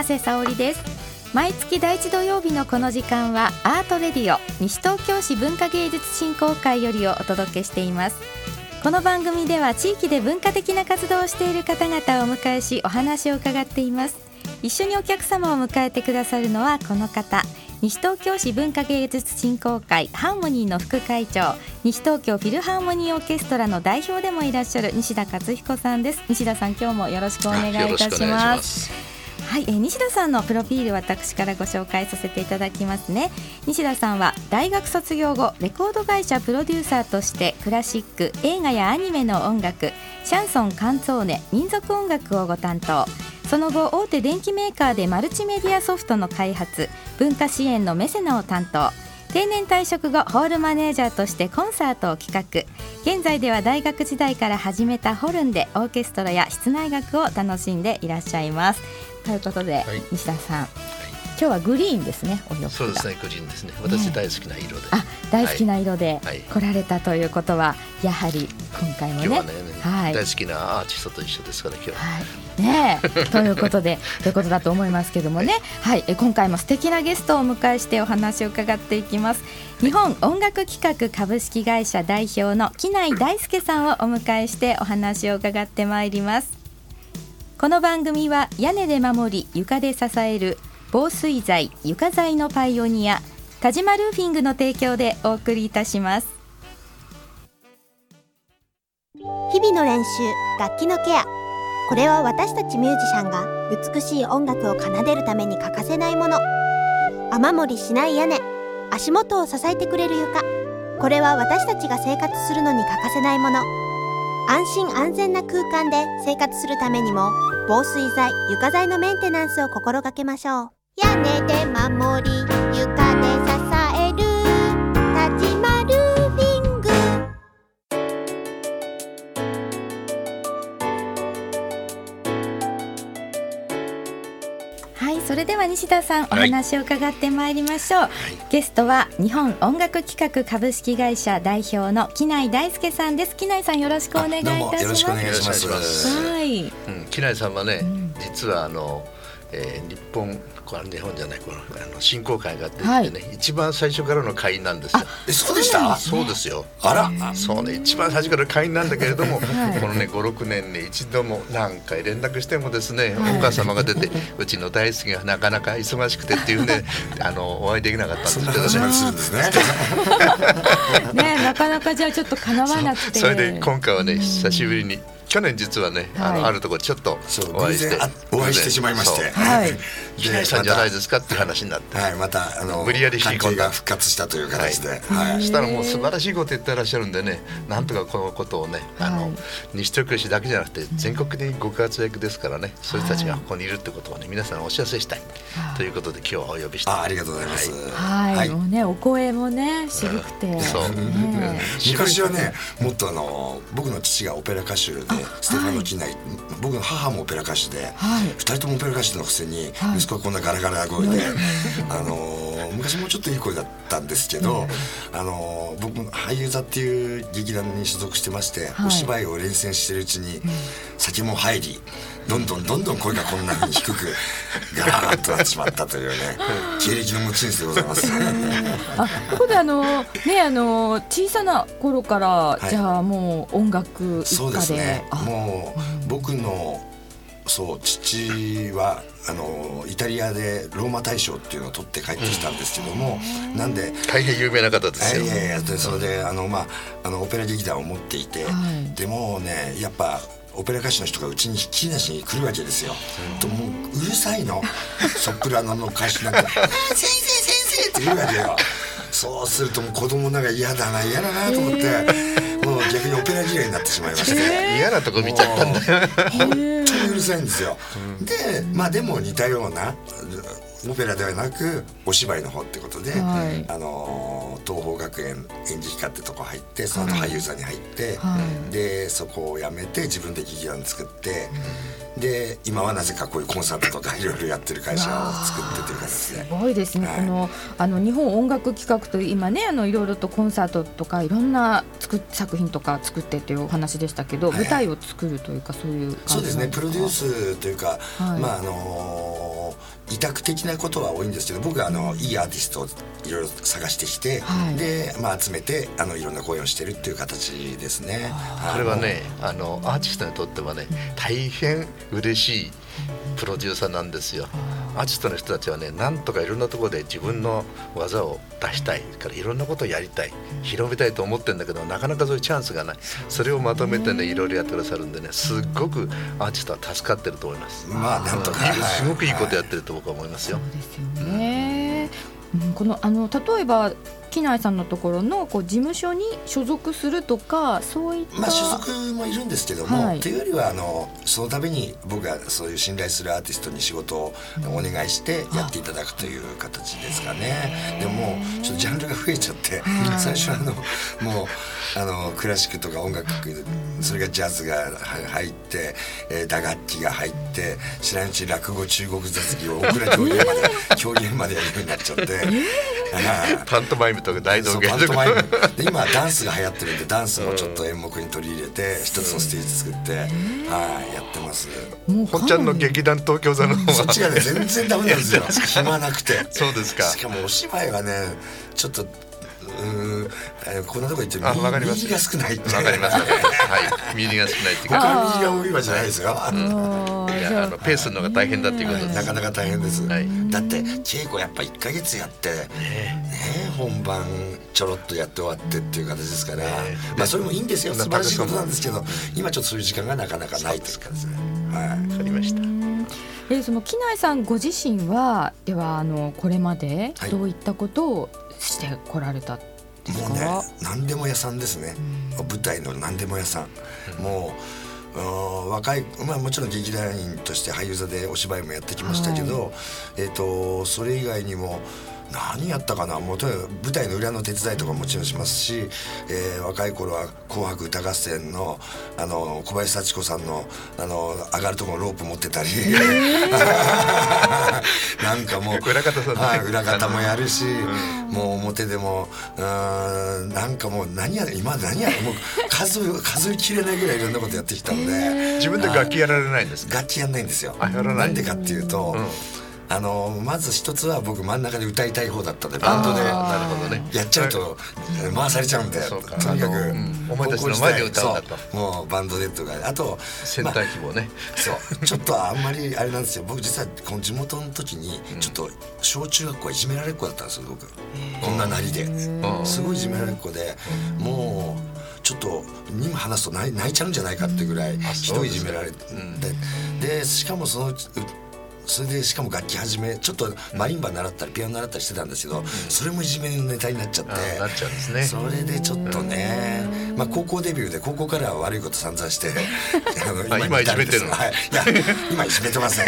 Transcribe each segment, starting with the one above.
長谷沙織です。毎月第一土曜日のこの時間はアートレディオ西東京市文化芸術振興会よりをお届けしています。この番組では地域で文化的な活動をしている方々をお迎えしお話を伺っています。一緒にお客様を迎えてくださるのはこの方西東京市文化芸術振興会ハーモニーの副会長西東京フィルハーモニーオーケストラの代表でもいらっしゃる西田勝彦さんです。西田さん今日もよろしくお願いいたします。はい、えー、西田さんのプロフィール私からご紹介させていただきますね。西田さんは大学卒業後レコード会社プロデューサーとしてクラシック映画やアニメの音楽シャンソンカンツォーネ民族音楽をご担当。その後大手電機メーカーでマルチメディアソフトの開発文化支援のメセナを担当。定年退職後ホールマネージャーとしてコンサートを企画。現在では大学時代から始めたホルンでオーケストラや室内楽を楽しんでいらっしゃいます。ということで、はい、西田さん、今日はグリーンですねお洋服そうですねグリーンですね。私大好きな色で、ね、あ大好きな色で来られたということは、やはり今回もね、ね、はい、大好きなアーティストと一緒ですから今日は、はい、ねということで ということだと思いますけどもね、はい、はい、今回も素敵なゲストをお迎えしてお話を伺っていきます。日本音楽企画株式会社代表の木内大輔さんをお迎えしてお話を伺ってまいりますこの番組は屋根で守り床で支える防水材床材のパイオニア田島ルーフィングの提供でお送りいたします。日々の練習楽器のケアこれは私たちミュージシャンが美しい音楽を奏でるために欠かせないもの。雨漏りしない屋根足元を支えてくれる床。これは私たちが生活するのに欠かせないもの。安心安全な空間で生活するためにも防水材床材のメンテナンスを心がけましょう。屋根で守り床で支えそれでは西田さんお話を伺ってまいりましょう、はい、ゲストは日本音楽企画株式会社代表の木内大輔さんです。木内さんよろしくお願いいたします。よろしくお願いします。はい、うん、木内さんはね、うん、実はあのえー、日本これ日本じゃないこのあの振興会が出てね、はい、一番最初からの会員なんですよ。えそうでした？そうですよ。あら、そうね一番最初から会員なんだけれども、はい、このね五六年に一度も何回連絡してもですね、はい、お母様が出てうちの大好きがなかなか忙しくてっていうね あのお会いできなかったんですけど、ね、そんなするんですね。ねなかなかじゃあちょっと叶わなくて。それで今回はね久しぶりに。去年実はね、あのあるところちょっとお会いしてお会いしてしまいまして。はい。木内さんじゃないですかっていう話になって。はい。またあの無理やり関係が復活したという形で。はい。したらもう素晴らしいこと言ってらっしゃるんでねなんとかこのことをねあの西東京市だけじゃなくて全国的にご活躍ですからねそういう人たちがここにいるってことをね皆さんお知らせしたい。ということで今日はお呼びして。あありがとうございます。はい。もうねお声もね渋くて。そう。昔はねもっとあの僕の父がオペラ歌手でステファノ・キない。僕の母もオペラ歌手で、はい、2人ともオペラ歌手のくせに息子はこんなガラガラ声で、あの昔もうちょっといい声だったんですけど、あの僕俳優座っていう劇団に所属してまして、お芝居を連戦してるうちに先も入りどんどんどんどん声がこんなに低く ガラガラとなってしまったというね経歴の持ち主でございます。あここであのねあの小さな頃から、はい、じゃあもう音楽一家で。でね、もう僕のそう父はあのイタリアでローマ大賞っていうのを取って帰ってきたんですけども、うん、なんで大変有名な方ですよ。いやいやでそれであのまああのオペラ劇団を持っていて、はい、でもねやっぱオペラ歌手の人がうちにひっきりなしに来るわけですよ。うん、ともううるさいの ソプラノの歌手なんか「先 生先生!」って言うわけよ。そうするともう子供なんか嫌だな嫌だなと思って、逆にオペラ嫌いになってしまいまして、嫌なとこ見ちゃったんだよ。本当にうるさいんですよ。でまあでも似たようなオペラではなくお芝居の方ってことで、はいあの東邦学園演劇科ってとこ入ってその後俳優座に入って、はいでそこを辞めて自分で劇団作って、で今はなぜかこういうコンサートとかいろいろやってる会社を作ってという形すで。ごいですね、はいこのあの日本音楽企画と今ねあのいろいろとコンサートとかいろんな作っ作品とか作ってというお話でしたけど、舞台を作るというかそういう感じそうですね。プロデュースというか、はい。まああの委託的なことは多いんですけど僕はあのいいアーティストをいろいろ探してきて、はいで、まあ、集めてあのいろんな公演をしてるっていう形ですね。これはねあのアーティストにとってはね大変嬉しいプロデューサーなんですよ。アーティストの人たちはねなんとかいろんなところで自分の技を出したい。からいろんなことをやりたい。広めたいと思ってるんだけどなかなかそういうチャンスがない。それをまとめてねいろいろやってくださるんでねすっごくアーティストは助かってると思います。まあなんとか、すごくいいことやっってると僕は思いますよ。そうですよね、うん、このあの例えば木内さんのところのこう事務所に所属するとかそういった、まあ所属もいるんですけども、はい。というよりはあのそのために僕がそういう信頼するアーティストに仕事をお願いしてやっていただくという形ですかね。でもちょっとジャンルが増えちゃって、最初はあのもうあのクラシックとか音楽それがジャズがは入って、えー打楽器が入って知らんうちに落語中国雑技を大倉 狂言まで狂言までやるようになっちゃって。は いパントマイムとか大道芸。とかで今ダンスが流行ってるんでダンスもちょっと演目に取り入れて一つのステージ作って、はいやってます。もう本ちゃんの劇団東京座の方は。そっちがね全然ダメなんですよ。暇なくて。そうですか。しかもお芝居はねちょっとうーんえーこんなとこ行ってあわかります。右が少ないわかります。はい。右が少ないって 僕は右が多いわじゃないですよ、あのペースの方が大変だっていうことです。なかなか大変です、はい。だって稽古やっぱ1か月やってね本番ちょろっとやって終わってっていう形ですから、まあそれもいいんですよ。素晴らしいことなんですけど今ちょっとそういう時間がなかなかないという。かですねはい。わかりました。でその木内さんご自身はではあのこれまではい。どういったことをしてこられたんですか、もうね何でも屋さんですね、舞台の何でも屋さん、もううん若い、まあ、もちろん劇団員として俳優座でお芝居もやってきましたけど、えー、とそれ以外にも何やったかな？もうとにかく舞台の裏の手伝いとかももちろんしますし、えー若い頃は「紅白歌合戦の」あの小林幸子さんのあの上がるところのロープ持ってたり、なんかもう裏方さんね。はい、裏方もやるし、もう表でもうーんなんかもう何や今何やもう数え数えきれないぐらいいろんなことやってきたので。自分で楽器やられないんですか楽器やんないんですよ。ない。んでかっていうと、うんあのまず一つは僕真ん中で歌いたい方だったんでバンドでなるほどね。やっちゃうと回されちゃうんでとにかく、うん。お前たちの前で歌うんだと。もうバンドでとか。あとセンター規模ね。そう。ちょっとあんまりあれなんですよ。僕実はこの地元の時にちょっと小中学校はいじめられっ子だったんですよ僕。こんななりで。うん。すごいいじめられっ子で。もうちょっと今話すと泣い泣いちゃうんじゃないかってぐらいひどいいじめられて。でしかもそのうそれでしかも楽器始めちょっとマリンバ習ったりピアノ習ったりしてたんですけどそれもいじめのネタになっちゃってなっちゃうんですね。それでちょっとね、まあ、高校デビューで高校からは悪いこと散々して あのあ今いじめてるの。はい、いや今いじめてません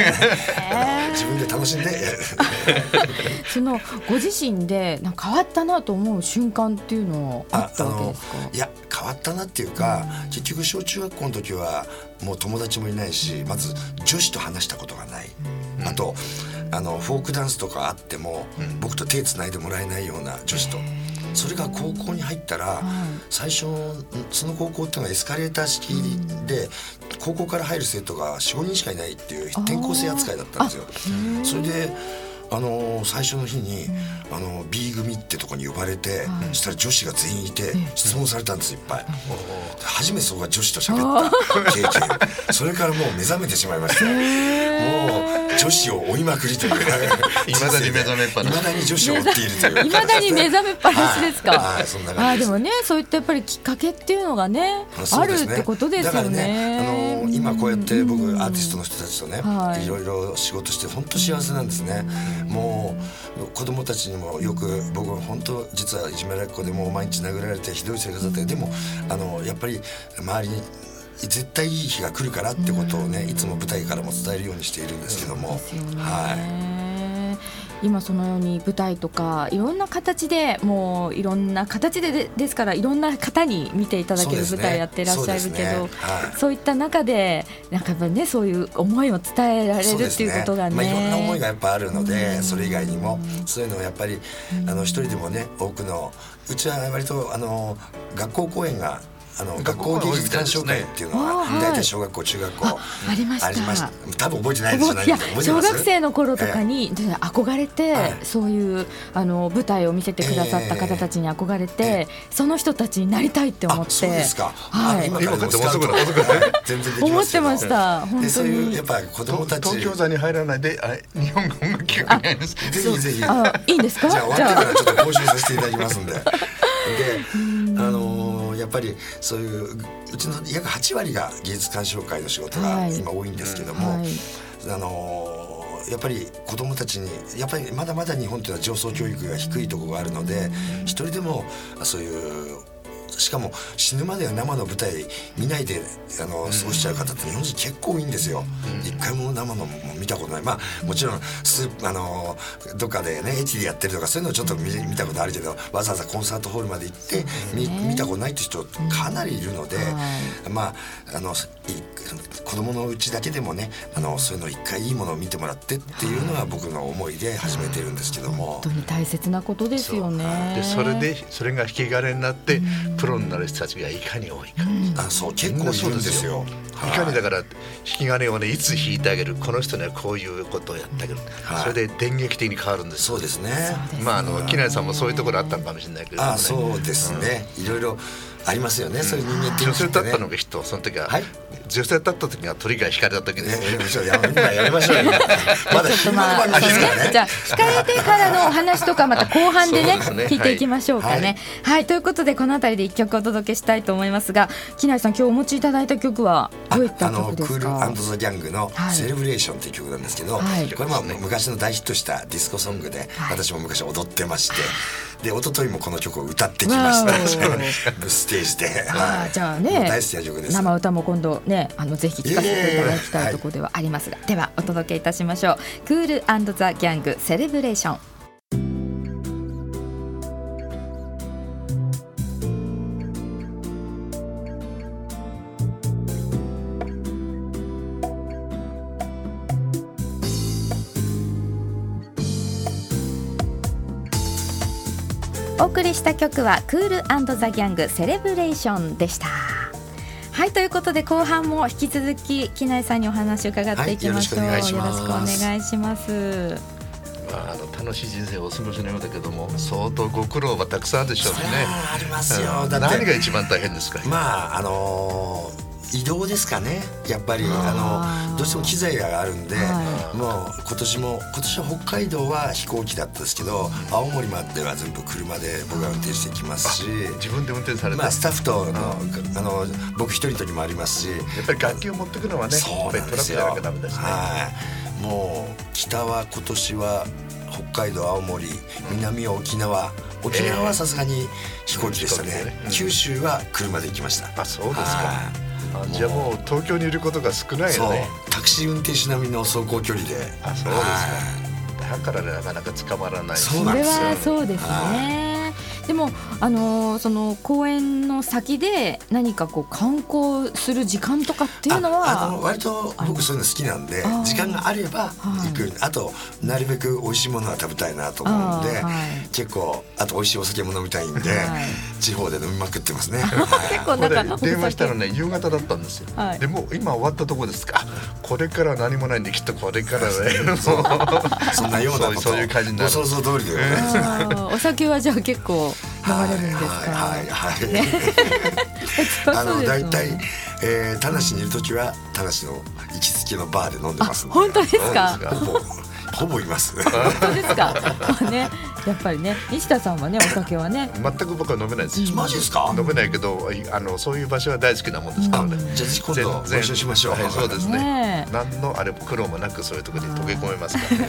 あの自分で楽しんで。そのご自身でなんか変わったなと思う瞬間っていうのはあったわけですか？いや変わったなっていうか、結局小中学校の時はもう友達もいないしまず女子と話したことがない、あとあのフォークダンスとかあっても、僕と手つないでもらえないような女子と。それが高校に入ったら、最初その高校っていうのはエスカレーター式で、高校から入る生徒が45人しかいないっていう転校生扱いだったんですよ。それであの最初の日に、あの B 組ってとこに呼ばれて、そしたら女子が全員いて質問されたんですいっぱい、初めてそこが女子と喋った。経験それからもう目覚めてしまいまして。もう女子を追いまくりという未 だに目覚めっぱなし。いまだに女子を追っているといういまだに目覚めっぱなしですか？はい。はいそんな感じです。あーでもね、そういったやっぱりきっかけっていうのがね、あるそうですね。ってことですだからよね。ね、あの今こうやって僕アーティストの人たちとね、はい。い、ろいろ仕事して本当幸せなんですね。もう子供たちにもよく僕本当実はいじめられっ子でもう毎日殴られてひどい生活だったでもあのやっぱり周りに絶対いい日が来るからってことをねいつも舞台からも伝えるようにしているんですけども、はい。今そのように舞台とかいろんな形でもういろんな形ででですからいろんな方に見ていただける舞台やってらっしゃるけどそう,、い。った中でなんかやっぱねそういう思いを伝えられるっていうことがね、まあ、いろんな思いがやっぱあるので、それ以外にもそういうのをやっぱりあの一人でもね多くのうちは割とあの学校公演があの学校芸術鑑賞会っていうのは大体小学校中学校。ありました。多分覚えてないですよね小学生の頃とかに憧れてそういうあの舞台を見せてくださった方たちに憧れてその人たちになりたいって思って。そうですか。はい。今からもスカウト全然思ってました。本当に。やっぱ子供たち。東京座に入らないで日本語音楽協会ぜひぜひ。いいんですか？じゃあ終わってからちょっと講習させていただきますんで。であのやっぱりそういううちの約8割が芸術鑑賞会の仕事が今多いんですけども、はい、あのやっぱり子どもたちにやっぱりまだまだ日本というのは上層教育が低いところがあるので一人でもそういうしかも死ぬまでは生の舞台見ないであの過ごしちゃう方って日本人結構多いんですよ。一回も生のも見たことない。まあもちろんスあのどっかでねエチでやってるとかそういうのをちょっと見見たことあるけどわざわざコンサートホールまで行って見見たことないって人かなりいるので、まああの子供のうちだけでもねあのそういうの一回いいものを見てもらってっていうのが僕の思いで始めてるんですけども。本当に大切なことですよね。でそれでそれが引き金になって、プロになる人たちがいかに多いか、あそう結構いるんですよ。い。かにだから引き金をねいつ引いてあげるこの人にはこういうことをやってあげる、それで電撃的に変わるんですそうですね。まああの木内さんもそういうところあったのかもしれないけど、あそうですね、いろいろありますよね、そういう人間って、女性だったのが人その時は、はい、女性だった時は鳥が引かれた時に、ね、やりましょうやめましょう まだ暇まあ、ね、じゃあ引かれてからのお話とかまた後半でねね、聞いていきましょうかね、はい、はい、ということでこの辺りで一曲お届けしたいと思いますが木内さん今日お持ちいただいた曲はどういった曲ですか？クールザ・ギャングの「セレブレーション」という曲なんですけど、はい、これまあ昔の大ヒットしたディスコソングで、私も昔踊ってまして、で一昨日もこの曲を歌ってきました。ステージで、はい、じゃあね大好きな曲です。生歌も今度ねあのぜひ聴かせていただきたいところではありますが、ではお届けいたしましょう。クールザ・ギャングセレブレーションお送りした曲はクールザギャングセレブレーションでしたはいということで後半も引き続き木内さんにお話を伺っていきましょう、はい、よろしくお願いしますまあ、あの楽しい人生をお過ごしのようだけども相当ご苦労はたくさんあるでしょうね。ありますよ。何が一番大変ですか。まああのー移動ですかね。やっぱりあのどうしても機材があるんで、はい、もう今年も今年は北海道は飛行機だったんですけど、青森までは全部車で僕が運転してきますし自分で運転されて、まあ、スタッフとのあの僕一人の時もありますしやっぱり楽器を持ってくのはねそうなんですよ。はい。もう北は今年は北海道青森南は沖縄。沖縄はさすがに飛行機でしたね、えー、九州は車で行きました。あそうですかじゃあもう東京にいることが少ないよね。タクシー運転手並みの走行距離で。あそうですか。だからなかなか捕まらない。それはそうですねでもあのその公園の先で何かこう観光する時間とかっていうのはあの割と僕そういうの好きなんで時間があれば行く、はい、あとなるべく美味しいものは食べたいなと思うんで、はい、結構あと美味しいお酒も飲みたいんで、はい、地方で飲みまくってますね。結構なんか電話したらね夕方だったんですよ。でも今終わったとこです。か。これから何もないんできっとこれからね。そ んなようなことそういう感じになる。想像通りで、ね、お酒はじゃあ結構飲まれるんですか。はいはいはい。あの大体、えー、田無にいる時は田無の行きつけのバーで飲んでます本当ですか？ほぼいます。本当ですか？ね、やっぱりね西田さんはねお酒はね。全く僕は飲めないです。よマジですか？飲めないけどあのそういう場所は大好きなもんですから。ね、じゃあぜひ今度ご一緒しましょう。はい、そうですね。ね。何のあれ苦労もなくそういうところに溶け込めますから。ね。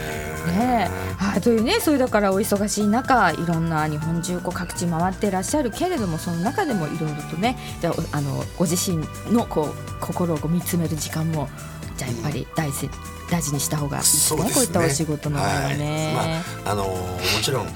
ね。はい、というねそれだからお忙しい中いろんな日本中こう各地回ってらっしゃるけれどもその中でもいろいろとねじゃあのご自身のこう心を見つめる時間もじゃあやっぱり大事,、大事にした方がいいですねそうですねこういったお仕事の場合はね。はいまああのもちろん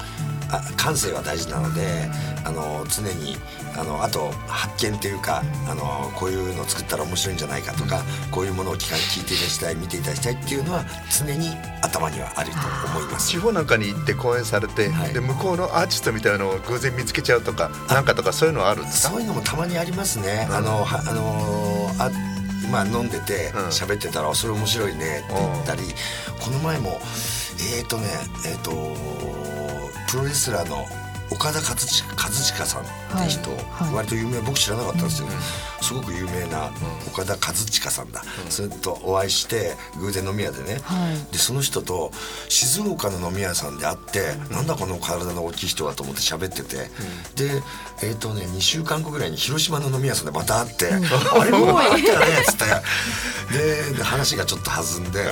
あ感性は大事なのであの常にあのあと発見っていうかあのこういうのを作ったら面白いんじゃないかとかこういうものを聞か聞いていただきたい見ていただきたいっていうのは常に頭にはあると思います地。方なんかに行って講演されて、はいで向こうのアーティストみたいなのを偶然見つけちゃうとかなんかとかそういうのはあるんですか？そういうのもたまにありますね。あのはあのあまあ飲んでてうん。喋ってたら、それ面白いねって言ったり、この前もえっ、ー、とねえっ、とプロレスラーの岡田和親さんって人、はいはい。割と有名僕知らなかったんですけど、すごく有名な岡田和親さんだ、それとお会いして偶然飲み屋でね、はい。でその人と静岡の飲み屋さんで会って、なんだこの体の大きい人はと思って喋ってて、でえっ、とね2週間後ぐらいに広島の飲み屋さんでまた会って「あれもう会ったよね」っつってでで話がちょっと弾んで。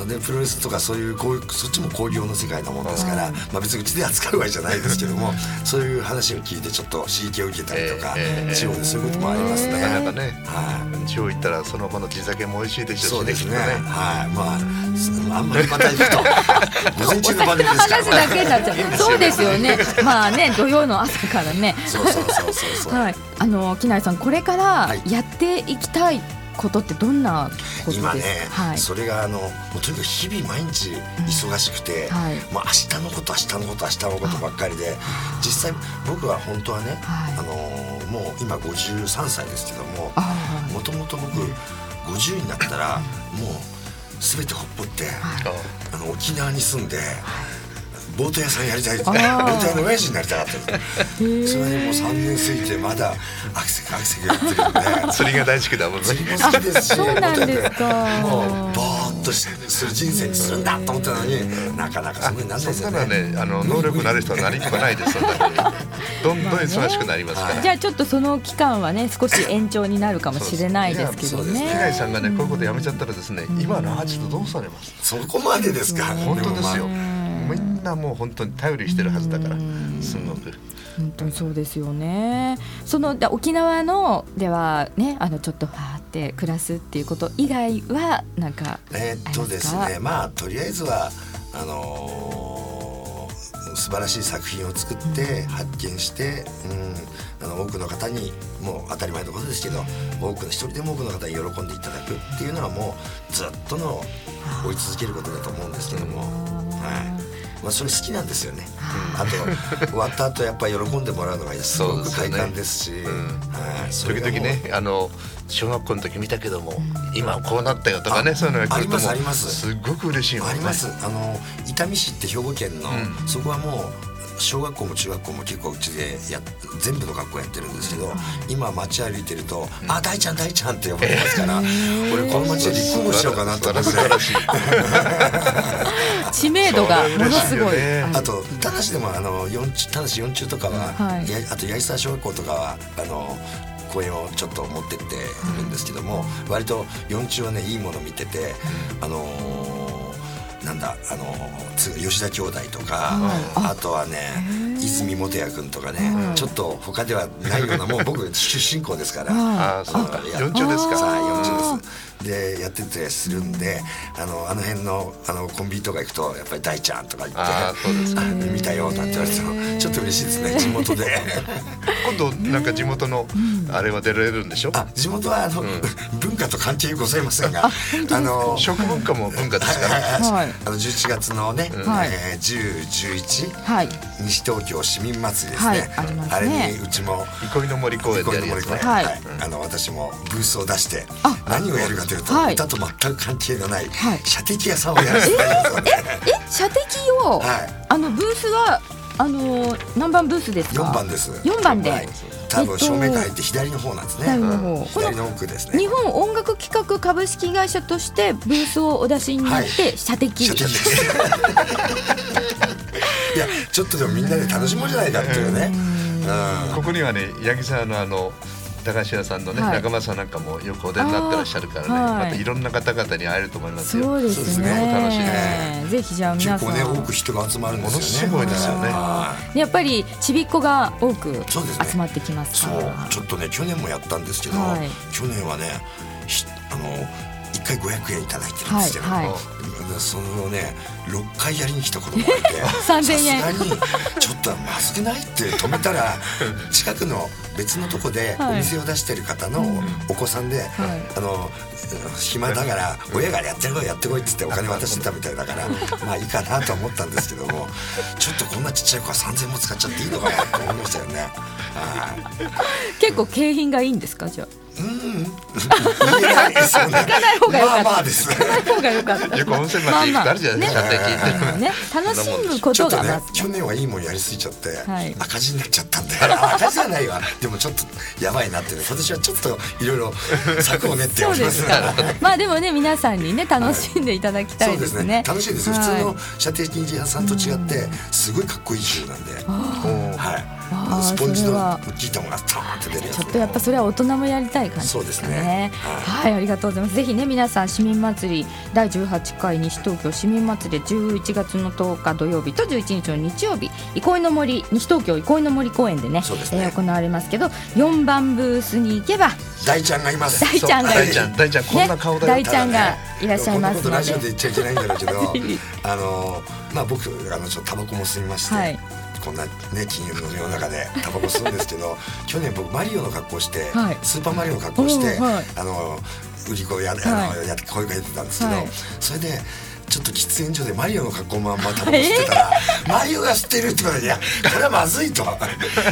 あでプロレスとかそういうこういうそっちも興行の世界なもんですから、まあ、別にうちで扱うわけじゃないですけどもそういう話を聞いてちょっと刺激を受けたりとか、ええ地方でそういうこともありますね。なかなかね、はい地方行ったらその場の地酒も美味しいでしょそうですね。きっとはい、まあ、すあんまりまた行くと。午前中の番組のですから。話だけになっちゃう。そうですよ ね。まあね、土曜の朝からね。そうそうそうそうそう。はい。あの木内さん、これからはいやっていきたいことってどんなことですか？今ね、はい。それがあのもうとにかく日々毎日忙しくて、はい。もう明日のこと明日のこと明日のことばっかりで実際僕は本当はね、はい。あのもう今53歳ですけどもあもともと僕50になったらもう全てほっぽって、あの沖縄に住んで。ボート屋さんやりたいってボあー。ート屋の親父になりたかったですそれでもう3年過ぎてまだアクセクアクセクやってるんで。釣りが大好きだもんね。釣りも好きですしそうなんですか。もうぼーっとする人生にするんだと思ったのになかなかそんなにならないですね。ねあの能力のある人は何もないですそんなにどんどん忙しくなりますから、じゃあちょっとその期間はね少し延長になるかもしれないですけどね。平井さんがねこういうことやめちゃったらですね、今のアーティストどうされます？そこまでですか。本当ですよんなもう本当に頼りしてるはずだからすごく。本当にそうですよね。そので沖縄のではねあのちょっとはーって暮らすっていうこと以外はなんかあえーっとですねまあとりあえずはあのー素晴らしい作品を作って発見して、うん、あの多くの方にもう当たり前のことですけど多くの一人でも多くの方に喜んでいただくっていうのはもうずっとの追い続けることだと思うんですけども、はいまあ、それ好きなんですよね。あと終わった後やっぱり喜んでもらうのがす。ごく快感ですし、時々ねあの小学校の時見たけども、今こうなったよとかねあそういうのが来るともあります。すごく嬉しいもんね。あります。あの伊丹市って兵庫県の、うん。そこはもう小学校も中学校も結構うちでや全部の学校やってるんですけど、今街歩いてると「あ大ちゃん大ちゃん」って呼ばれますから、俺この街で立候補しようかなと思って。知名度がものすごい。あとただしでもあのただし四中とかは、あと八重沢小学校とかはあの公園をちょっと持ってってるんですけども、割と四中はねいいもの見てて、あのーなんだあの吉田兄弟とか、はい。あとはね泉元也君とかね、はいちょっと他ではないようなもう僕出身校ですから。は ああそうか。や四中ですか。さあ四中です。でやっててするんであのあの辺のあのコンビニとか行くとやっぱり大ちゃんとか言ってああそうですかあ見たよなんて言われてもちょっと嬉しいですね地元で。今度なんか地元のあれは出られるんでしょ？あ地元はあの、文化と関係ございませんがあの食文化も文化ですかはい。らあの11月のね、はい。えー10、11、はい。西東京市民祭りですね、はいありますね。れにうちも憩いの森公園でやるやつね。はい。あの私もブースを出してあ何をやるかというと、はい。歌と全く関係のないはい。射的屋さんをやらせていただきますので、え射的を、はい。あのブースはあの何番ブースですか？4番です。四番で。はい。多分正面から入って左の方なんですね、左の方。この左の奥ですね。日本音楽企画株式会社としてブースをお出しになって、はい。射的。射的です いやちょっとでもみんなで楽しもうじゃないかっていうね。うん、ここにはね八木さんのあの高橋屋さんのね、はい、仲間さんなんかもよくお出になってらっしゃるからね、はい、またいろんな方々に会えると思いますよ。そうですね。楽しいね。ぜひじゃあ皆さん。結構ね多く人が集まるんですよね。すごいですよね。やっぱりちびっこが多く集まってきますそう、ね、ちょっとね去年もやったんですけど、はい、去年はねあの一回五百円いただいてるんですけど、はいはい、そのね六回やりに来た子供がいて 三千円。さすがにちょっとまずくないって止めたら 近くの別のとこでお店を出してる方のお子さんで、はい、あの暇だから親がやってこいやってこいっつってお金渡してたみたいだからまあいいかなと思ったんですけどもちょっとこんなちっちゃい子は3,000も使っちゃっていいのかなと思いましたよね。結構景品がいいんですかじゃあ？うん、言えないですよね。行かない方が良かった。まあまあです。行かない方が良かった。よく温泉町行くあるじゃないですか。ね、楽しむことがね、去年はいいもんやりすぎちゃって、赤字になっちゃったんで、赤字じゃないわ。でもちょっとやばいなってね、今年はちょっといろいろ策を練っております。まあでもね、皆さんにね、楽しんでいただきたいですね。楽しいです。普通の射程禁止屋さんと違って、すごいかっこいい銃なんで。はい。スポンジのギターがスターンって出るちょっとやっぱそれは大人もやりたい感じですね。そうですね。はい、ありがとうございます。ぜひね皆さん市民祭り第18回西東京市民祭り11月の10日土曜日と11日の日曜日憩いの森西東京憩いの森公園でねそうですね、えー、行われますけど4番ブースに行けば大ちゃんがいます。大ちゃんがいる。大ちゃんこんな顔だ大ちゃんがいらっしゃいますので。ラジオで言っちゃいけないんだろうけど、あのまあ僕あのちょっとタバコも吸いまして。こんなね金融の世の中でタバコ吸うんですけど去年僕マリオの格好して、はい、スーパーマリオの格好して、はい、あの売り子や,、あのやって声かけてたんですけど、それで。ちょっと喫煙所でマリオの格好まんまタバコ吸ってたら 「マリオが吸ってる」って言われて「いやこれはまずい」と。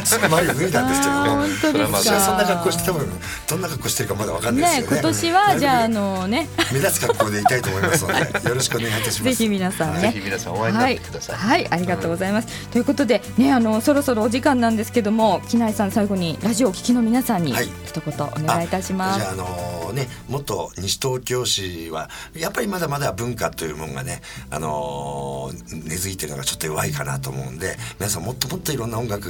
すぐマリオ脱いだんですけども。私はそんな格好して多分どんな格好してるかまだわかんないですよね。今年はじゃああのね。目立つ格好でいたいと思いますので よろしくお願いいたします。ぜひ皆さんね。ぜひ皆さんお会いになってください。はい、ありがとうございます、ということでねあのそろそろお時間なんですけども木内さん最後にラジオお聞きの皆さんに一言お願いいたします、じゃああのね元西東京市はやっぱりまだまだ文化というものがねあの根付いてるのがちょっと弱いかなと思うんで皆さんもっともっといろんな音楽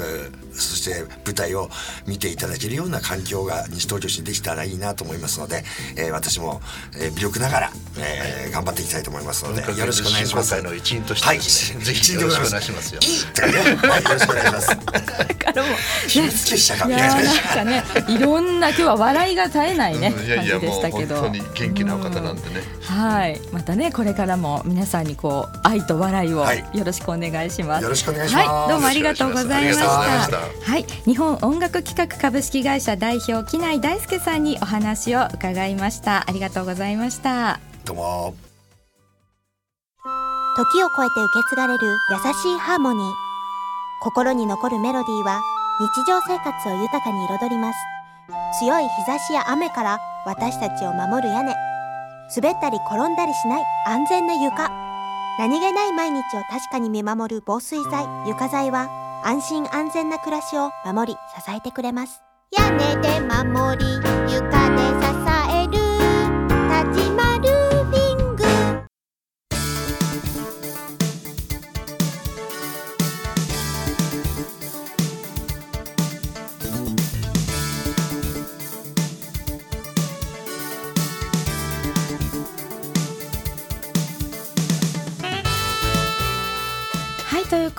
そして舞台を見ていただけるような環境が西東京市にできたらいいなと思いますので、えー、私も、えー、微力ながら、えー、頑張っていきたいと思いますのでよろしくお願いします。の一員として、はい、ぜひよろしくお願いしますよ。いいってね、はい、よろしくお願いします。からも秘密結社がいやなんかねいろんな今日は笑いが絶えないね、うん、いやいやもう本当に元気な方なんでね、はいまたねこれからも皆さんにこう愛と笑いをよろしくお願いします、よろしくお願いします、はい、どうもありがとうございました。はい。日本音楽企画株式会社代表木内大輔さんにお話を伺いました。ありがとうございました。どうも。時を超えて受け継がれる優しいハーモニー。心に残るメロディーは日常生活を豊かに彩ります。強い日差しや雨から私たちを守る屋根滑ったり転んだりしない安全な床。何気ない毎日を確かに見守る防水剤。床材は安心安全な暮らしを守り支えてくれます。屋根で守り。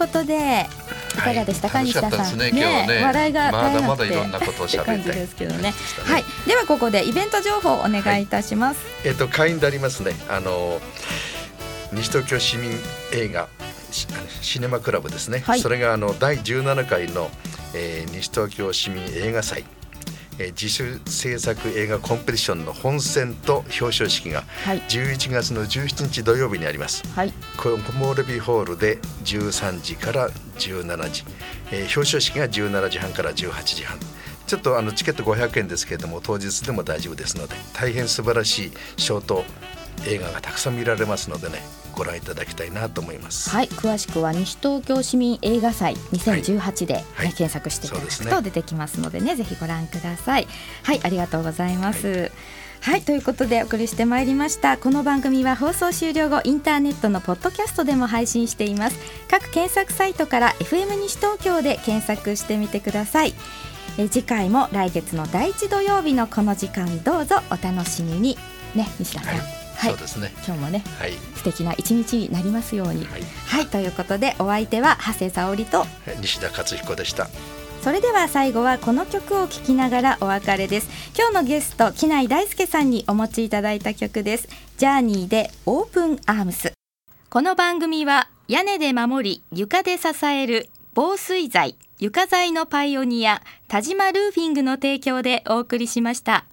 ことでいかがでしたか、はい、西田さん。ね、ねね、笑いがまだまだいろんなことをしゃべりたいですけどね。ねはい、ではここでイベント情報お願いいたします。はい、えっ、ー、と会員でありますね。あの西東京市民映画シネマクラブですね。はい、それがあの第17回の、えー、西東京市民映画祭。えー、自主制作映画コンペティションの本選と表彰式が11月の17日土曜日にあります、はい、コモールビーホールで13時から17時、えー、表彰式が17時半から18時半。ちょっとあのチケット500円ですけれども当日でも大丈夫ですので大変素晴らしいショート映画がたくさん見られますのでねご覧いただきたいなと思います。はい詳しくは西東京市民映画祭2018で、ねはい、検索していただくと出てきますのでね、ね、ぜひご覧ください。はいありがとうございます、はい。はいということでお送りしてまいりました。この番組は放送終了後インターネットのポッドキャストでも配信しています。各検索サイトから FM 西東京で検索してみてください。え次回も来月の第一土曜日のこの時間どうぞお楽しみに。ね西田さん、はいはい、そうですね。今日もね、はい、素敵な一日になりますように。はい、はい、ということでお相手は長谷沙織と西田勝彦でした。それでは最後はこの曲を聴きながらお別れです。今日のゲスト木内大輔さんにお持ちいただいた曲です。ジャーニーでオープンアームス。この番組は屋根で守り床で支える防水材床材のパイオニア田島ルーフィングの提供でお送りしました